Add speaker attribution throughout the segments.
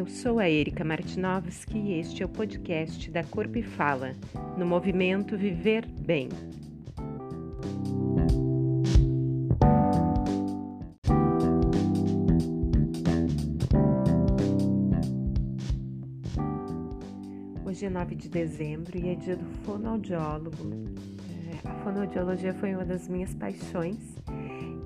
Speaker 1: Eu sou a Erika Martinovski e este é o podcast da Corpo e Fala, no movimento Viver Bem. Hoje é 9 de dezembro e é dia do fonoaudiólogo. É, a fonoaudiologia foi uma das minhas paixões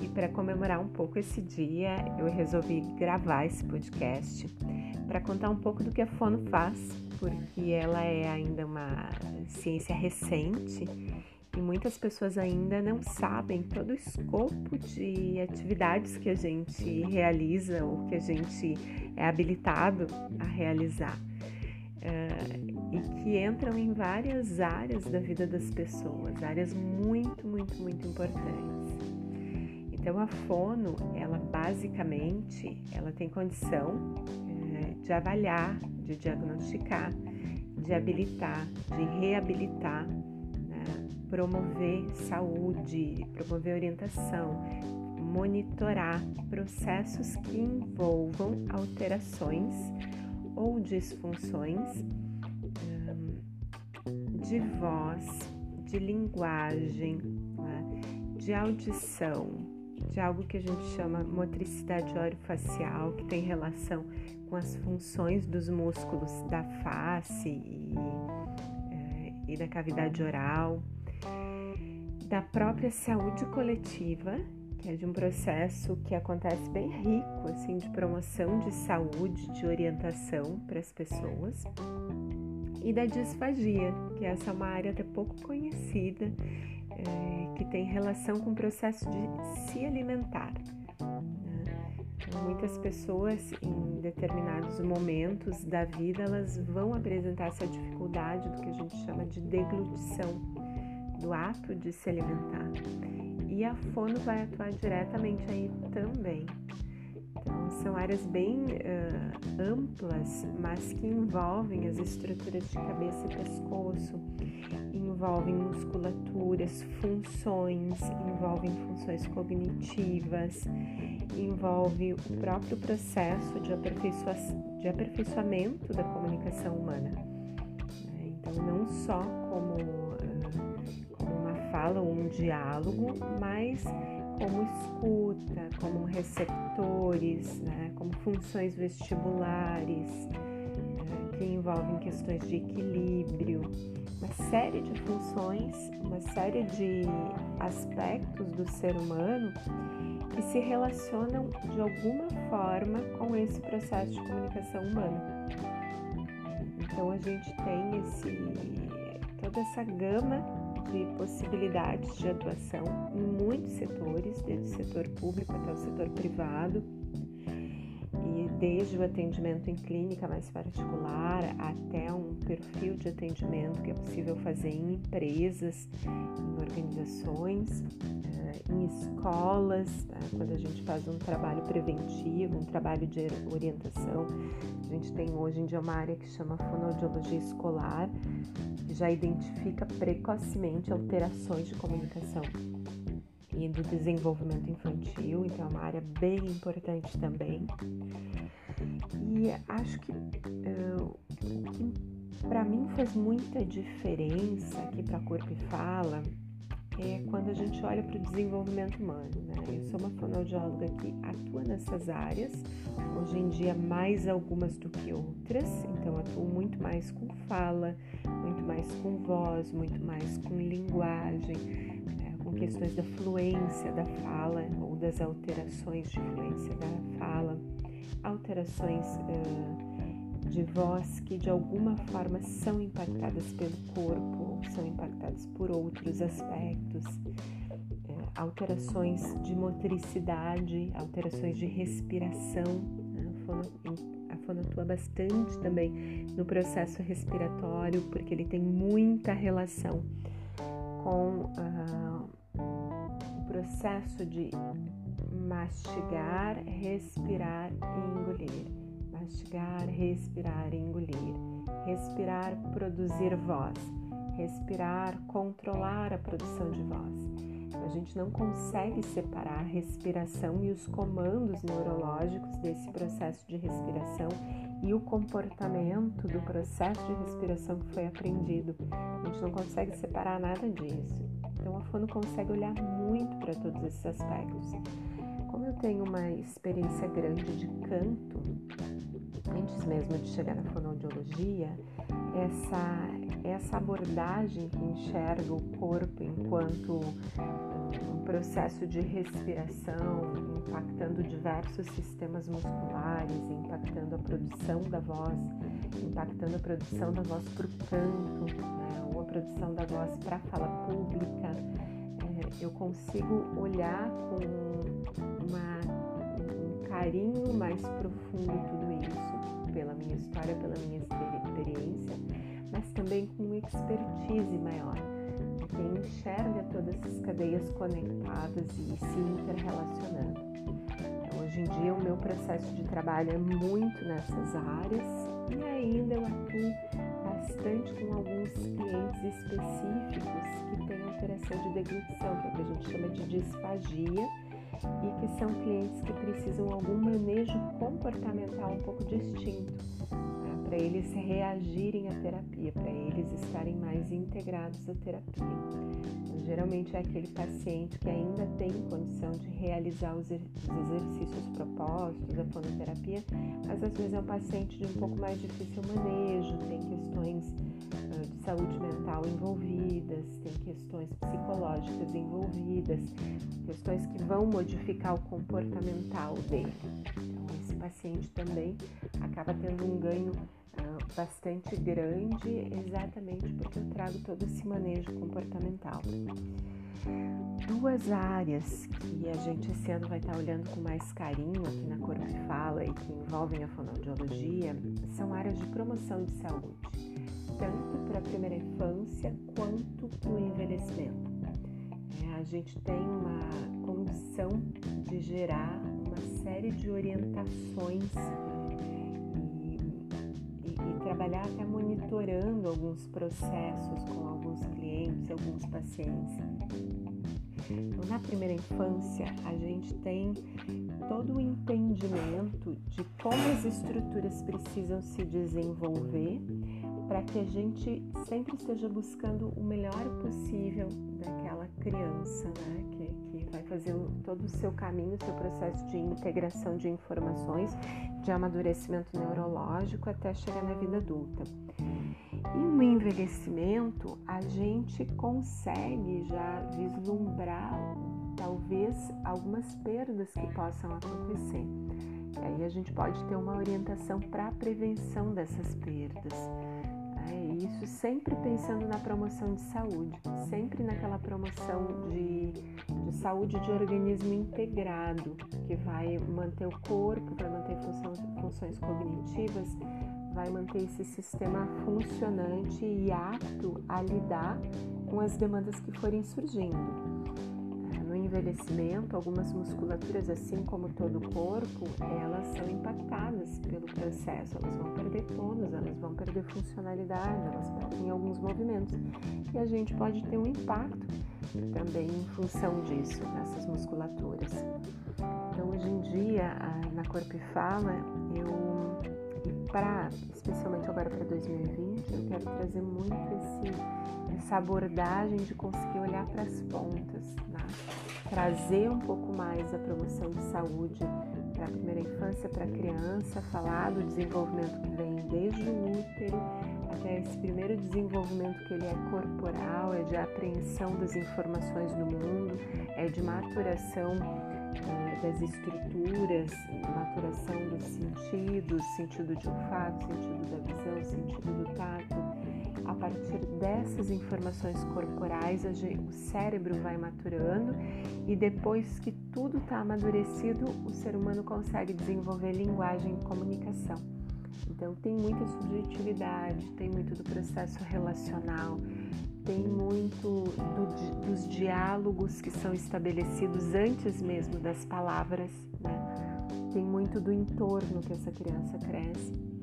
Speaker 1: e para comemorar um pouco esse dia, eu resolvi gravar esse podcast para contar um pouco do que a fono faz, porque ela é ainda uma ciência recente e muitas pessoas ainda não sabem todo o escopo de atividades que a gente realiza ou que a gente é habilitado a realizar. Uh, e que entram em várias áreas da vida das pessoas, áreas muito, muito, muito importantes. Então a fono, ela basicamente, ela tem condição é, de avaliar, de diagnosticar, de habilitar, de reabilitar, né? promover saúde, promover orientação, monitorar processos que envolvam alterações ou disfunções hum, de voz, de linguagem, né? de audição, de algo que a gente chama motricidade orofacial, que tem relação com as funções dos músculos da face e, é, e da cavidade oral, da própria saúde coletiva, que é de um processo que acontece bem rico, assim, de promoção de saúde, de orientação para as pessoas, e da disfagia, que essa é uma área até pouco conhecida é, que tem relação com o processo de se alimentar. Né? Então, muitas pessoas, em determinados momentos da vida, elas vão apresentar essa dificuldade do que a gente chama de deglutição, do ato de se alimentar. E a fono vai atuar diretamente aí também. Então, são áreas bem uh, amplas, mas que envolvem as estruturas de cabeça e pescoço, envolvem musculaturas, funções, envolvem funções cognitivas, envolve o próprio processo de, de aperfeiçoamento da comunicação humana. Né? Então, não só como, como uma fala ou um diálogo, mas como escuta, como receptores, né? como funções vestibulares? Que envolvem questões de equilíbrio uma série de funções, uma série de aspectos do ser humano que se relacionam de alguma forma com esse processo de comunicação humana. Então a gente tem esse, toda essa gama de possibilidades de atuação em muitos setores, desde o setor público até o setor privado desde o atendimento em clínica mais particular até um perfil de atendimento que é possível fazer em empresas, em organizações, eh, em escolas, tá? quando a gente faz um trabalho preventivo, um trabalho de orientação. A gente tem hoje em dia uma área que chama fonoaudiologia escolar, que já identifica precocemente alterações de comunicação e do desenvolvimento infantil, então é uma área bem importante também. E acho que uh, o que para mim faz muita diferença aqui para Corpo e Fala é quando a gente olha para o desenvolvimento humano. Né? Eu sou uma fonoaudióloga que atua nessas áreas, hoje em dia mais algumas do que outras, então atuo muito mais com fala, muito mais com voz, muito mais com linguagem, né? com questões da fluência da fala ou das alterações de fluência da fala alterações uh, de voz que de alguma forma são impactadas pelo corpo, são impactadas por outros aspectos, uh, alterações de motricidade, alterações de respiração. Né? A fono atua bastante também no processo respiratório, porque ele tem muita relação com uh, o processo de mastigar, respirar e engolir. Mastigar, respirar e engolir. Respirar, produzir voz. Respirar, controlar a produção de voz. A gente não consegue separar a respiração e os comandos neurológicos desse processo de respiração e o comportamento do processo de respiração que foi aprendido. A gente não consegue separar nada disso. Então a fono consegue olhar muito para todos esses aspectos. Como eu tenho uma experiência grande de canto, antes mesmo de chegar na fonoaudiologia, essa, essa abordagem que enxerga o corpo enquanto um processo de respiração, impactando diversos sistemas musculares, impactando a produção da voz, impactando a produção da voz para o canto, né, ou a produção da voz para a fala pública. É, eu consigo olhar com carinho mais profundo tudo isso, pela minha história, pela minha experiência, mas também com expertise maior quem enxerga todas essas cadeias conectadas e se interrelacionando. Então, hoje em dia, o meu processo de trabalho é muito nessas áreas e ainda eu atuo bastante com alguns clientes específicos que têm alteração de deglutição, que é o que a gente chama de disfagia, e que são clientes que precisam algum manejo comportamental um pouco distinto para eles reagirem à terapia, para eles estarem mais integrados à terapia. Então, geralmente é aquele paciente que ainda tem condição de realizar os exercícios propostos, a fonoterapia, mas às vezes é um paciente de um pouco mais difícil manejo, tem questões saúde mental envolvidas, tem questões psicológicas envolvidas, questões que vão modificar o comportamental dele. Então, esse paciente também acaba tendo um ganho bastante grande, exatamente porque eu trago todo esse manejo comportamental. Duas áreas que a gente esse ano vai estar olhando com mais carinho aqui na Corpo Fala e que envolvem a fonoaudiologia são áreas de promoção de saúde, tanto para a primeira infância quanto para o envelhecimento. É, a gente tem uma condição de gerar uma série de orientações trabalhar até monitorando alguns processos com alguns clientes, alguns pacientes. Então, na primeira infância, a gente tem todo o entendimento de como as estruturas precisam se desenvolver para que a gente sempre esteja buscando o melhor possível daquela criança, né? Que, que vai fazer todo o seu caminho, seu processo de integração de informações, de amadurecimento neurológico até chegar na vida adulta. E no envelhecimento, a gente consegue já vislumbrar talvez algumas perdas que possam acontecer. E aí a gente pode ter uma orientação para a prevenção dessas perdas. É isso sempre pensando na promoção de saúde, sempre naquela promoção de, de saúde de organismo integrado, que vai manter o corpo, vai manter funções, funções cognitivas, vai manter esse sistema funcionante e apto a lidar com as demandas que forem surgindo envelhecimento, algumas musculaturas, assim como todo o corpo, elas são impactadas pelo processo, elas vão perder tônus, elas vão perder funcionalidade, elas perdem alguns movimentos. E a gente pode ter um impacto também em função disso, nessas musculaturas. Então, hoje em dia, na Corpo e Fala, eu, para, especialmente agora para 2020, eu quero trazer muito esse, essa abordagem de conseguir olhar para as pontas, né? Trazer um pouco mais a promoção de saúde para a primeira infância, para a criança, falar do desenvolvimento que vem desde o útero até esse primeiro desenvolvimento que ele é corporal, é de apreensão das informações do mundo, é de maturação uh, das estruturas, maturação dos sentidos, sentido de olfato, sentido da visão, sentido do tato a partir dessas informações corporais, o cérebro vai maturando e depois que tudo está amadurecido, o ser humano consegue desenvolver linguagem e comunicação. Então, tem muita subjetividade, tem muito do processo relacional, tem muito do, dos diálogos que são estabelecidos antes mesmo das palavras, né? tem muito do entorno que essa criança cresce.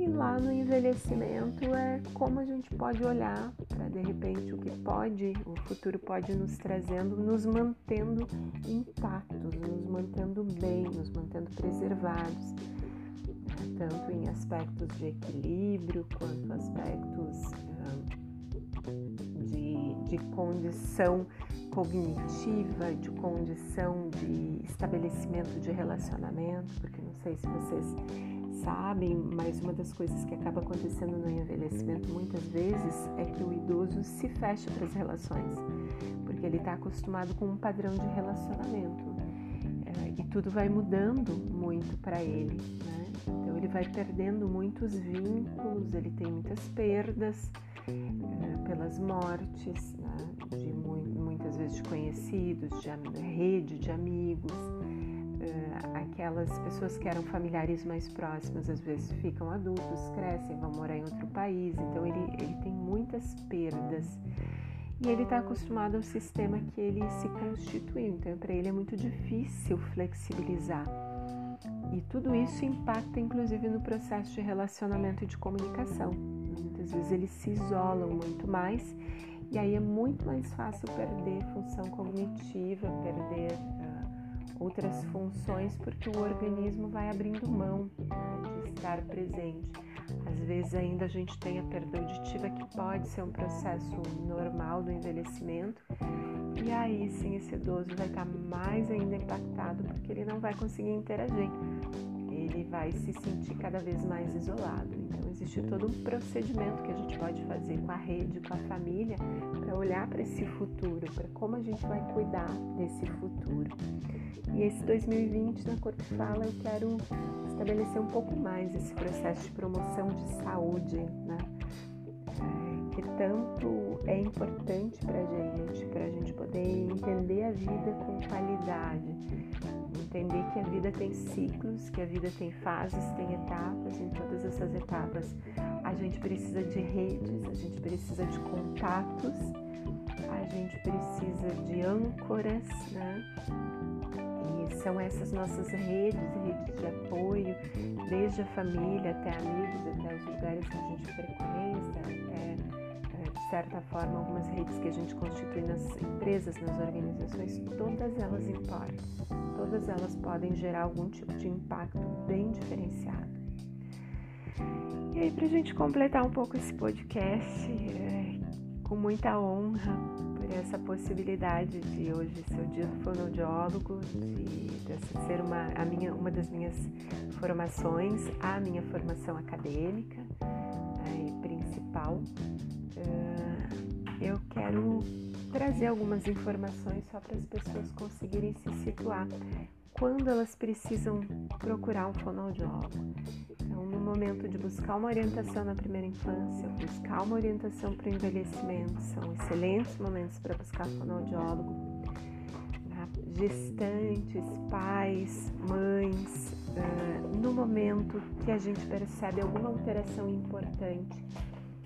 Speaker 1: E lá no envelhecimento é como a gente pode olhar para de repente o que pode, o futuro pode nos trazendo, nos mantendo intactos, nos mantendo bem, nos mantendo preservados. tanto em aspectos de equilíbrio quanto aspectos de, de condição cognitiva, de condição de estabelecimento de relacionamento, porque não sei se vocês sabem, mas uma das coisas que acaba acontecendo no envelhecimento muitas vezes é que o idoso se fecha para as relações, porque ele está acostumado com um padrão de relacionamento é, e tudo vai mudando muito para ele, né? Então ele vai perdendo muitos vínculos, ele tem muitas perdas é, pelas mortes, né? de muitas vezes de conhecidos, de rede de amigos uh, aquelas pessoas que eram familiares mais próximas às vezes ficam adultos, crescem, vão morar em outro país, então ele, ele tem muitas perdas e ele está acostumado ao sistema que ele se constituiu, então para ele é muito difícil flexibilizar. E tudo isso impacta inclusive no processo de relacionamento e de comunicação. Muitas vezes eles se isolam muito mais e aí é muito mais fácil perder função cognitiva, perder outras funções, porque o organismo vai abrindo mão né, de estar presente. Às vezes ainda a gente tem a perda auditiva, que pode ser um processo normal do envelhecimento, e aí sim esse idoso vai estar mais ainda impactado, porque ele não vai conseguir interagir, ele vai se sentir cada vez mais isolado. Então existe todo um procedimento que a gente pode fazer com a rede, com a família, para olhar para esse futuro, para como a gente vai cuidar desse futuro. E esse 2020 na Corpo Fala eu quero estabelecer um pouco mais esse processo de promoção de saúde, né? Que tanto é importante para a gente, para a gente poder entender a vida com qualidade, entender que a vida tem ciclos, que a vida tem fases, tem etapas, em todas essas etapas a gente precisa de redes, a gente precisa de contatos, a gente precisa de âncoras, né? são essas nossas redes, redes de apoio, desde a família até amigos, até os lugares que a gente frequenta, até, é, de certa forma, algumas redes que a gente constitui nas empresas, nas organizações, todas elas importam, todas elas podem gerar algum tipo de impacto bem diferenciado. E aí, para a gente completar um pouco esse podcast, é, com muita honra, essa possibilidade de hoje ser o dia do fonoaudiólogo, de dessa ser uma, a minha, uma das minhas formações, a minha formação acadêmica né, principal. Uh, eu quero trazer algumas informações só para as pessoas conseguirem se situar quando elas precisam procurar um fonoaudiólogo. Então, no momento de buscar uma orientação na primeira infância, buscar uma orientação para o envelhecimento, são excelentes momentos para buscar fonoaudiólogo. Né? Gestantes, pais, mães, uh, no momento que a gente percebe alguma alteração importante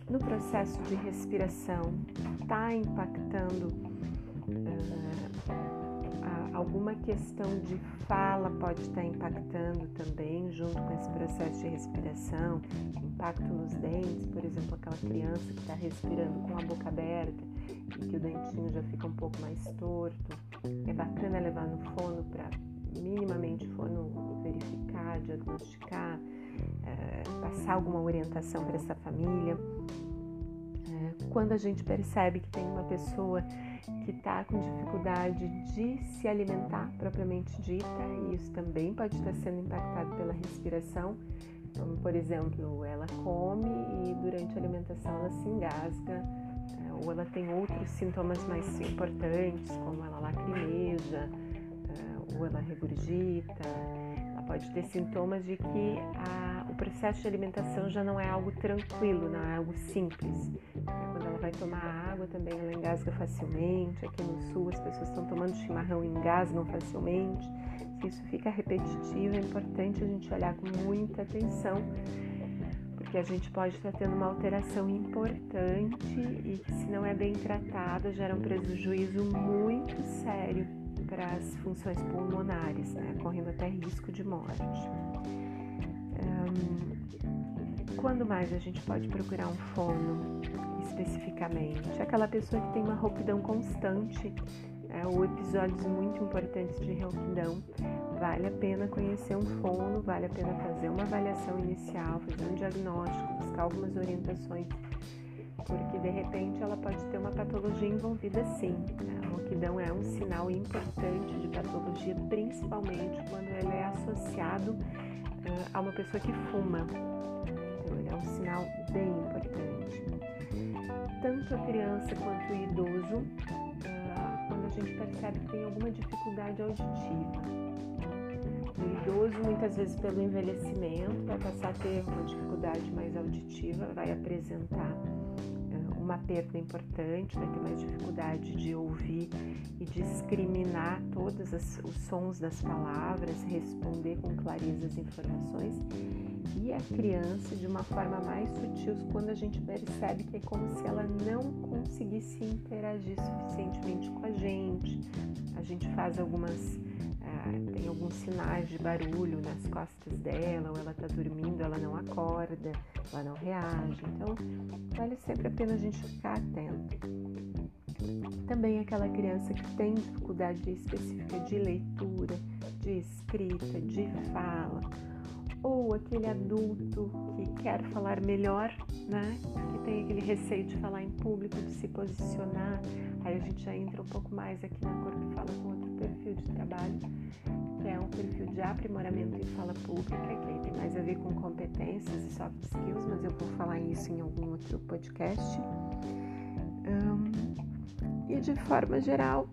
Speaker 1: no processo de respiração, está impactando uh, alguma questão de fala pode estar impactando também, junto com esse processo de respiração, impacto nos dentes, por exemplo, aquela criança que está respirando com a boca aberta e que o dentinho já fica um pouco mais torto. É bacana levar no fono para minimamente fono verificar, diagnosticar, é, passar alguma orientação para essa família. Quando a gente percebe que tem uma pessoa que está com dificuldade de se alimentar propriamente dita, e isso também pode estar sendo impactado pela respiração. Então, por exemplo, ela come e durante a alimentação ela se engasga, é, ou ela tem outros sintomas mais importantes, como ela lacrimeja, é, ou ela regurgita. Ela pode ter sintomas de que a, o processo de alimentação já não é algo tranquilo, não é algo simples. Quando ela vai tomar água também ela engasga facilmente. Aqui no sul as pessoas estão tomando chimarrão e engasgam facilmente. Se isso fica repetitivo, é importante a gente olhar com muita atenção, porque a gente pode estar tendo uma alteração importante e que se não é bem tratada gera um prejuízo muito sério para as funções pulmonares, né? correndo até risco de morte. Um, quando mais a gente pode procurar um fono especificamente? Aquela pessoa que tem uma rouquidão constante, é, ou episódios muito importantes de rouquidão, vale a pena conhecer um fono, vale a pena fazer uma avaliação inicial, fazer um diagnóstico, buscar algumas orientações, porque de repente ela pode ter uma patologia envolvida sim. A rouquidão é um sinal importante de patologia, principalmente quando ele é associado a uma pessoa que fuma. Então, é um sinal bem importante. Tanto a criança quanto o idoso, uh, quando a gente percebe que tem alguma dificuldade auditiva o idoso, muitas vezes pelo envelhecimento, vai passar a ter uma dificuldade mais auditiva, vai apresentar uma perda importante, vai ter mais dificuldade de ouvir e discriminar todos os sons das palavras, responder com clareza as informações. E a criança, de uma forma mais sutil, quando a gente percebe que é como se ela não conseguisse interagir suficientemente com a gente, a gente faz algumas tem alguns sinais de barulho nas costas dela, ou ela está dormindo, ela não acorda, ela não reage. Então, vale sempre a pena a gente ficar atento. Também aquela criança que tem dificuldade específica de leitura, de escrita, de fala, ou aquele adulto que quer falar melhor, né? Que tem aquele receio de falar em público, de se posicionar. Aí a gente já entra um pouco mais aqui na cor que fala com outro perfil de trabalho, é um perfil de aprimoramento em fala pública, que aí tem mais a ver com competências e soft skills, mas eu vou falar isso em algum outro podcast. Um, e de forma geral,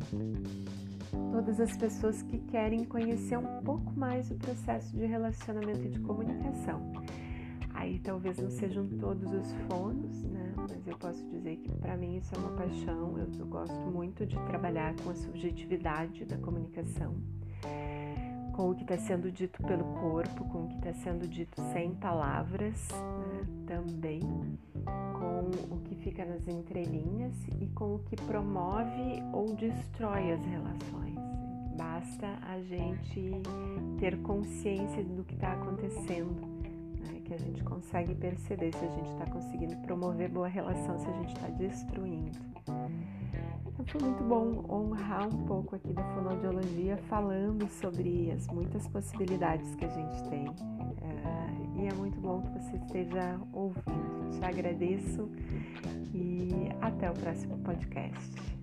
Speaker 1: todas as pessoas que querem conhecer um pouco mais o processo de relacionamento e de comunicação. Aí talvez não sejam todos os fonos, né? Mas eu posso dizer que para mim isso é uma paixão. Eu, eu, gosto muito de trabalhar com a subjetividade da comunicação, com o que está sendo dito pelo corpo, com o que está sendo dito sem palavras, né? também, com o que fica nas entrelinhas e com o que promove ou destrói as relações. Basta a gente ter consciência do que está acontecendo que a gente consegue perceber se a gente está conseguindo promover boa relação, se a gente está destruindo. Foi muito bom honrar um pouco aqui da fonoaudiologia falando sobre as muitas possibilidades que a gente tem. Uh, e é muito bom que você esteja ouvindo. Te agradeço e até o próximo podcast.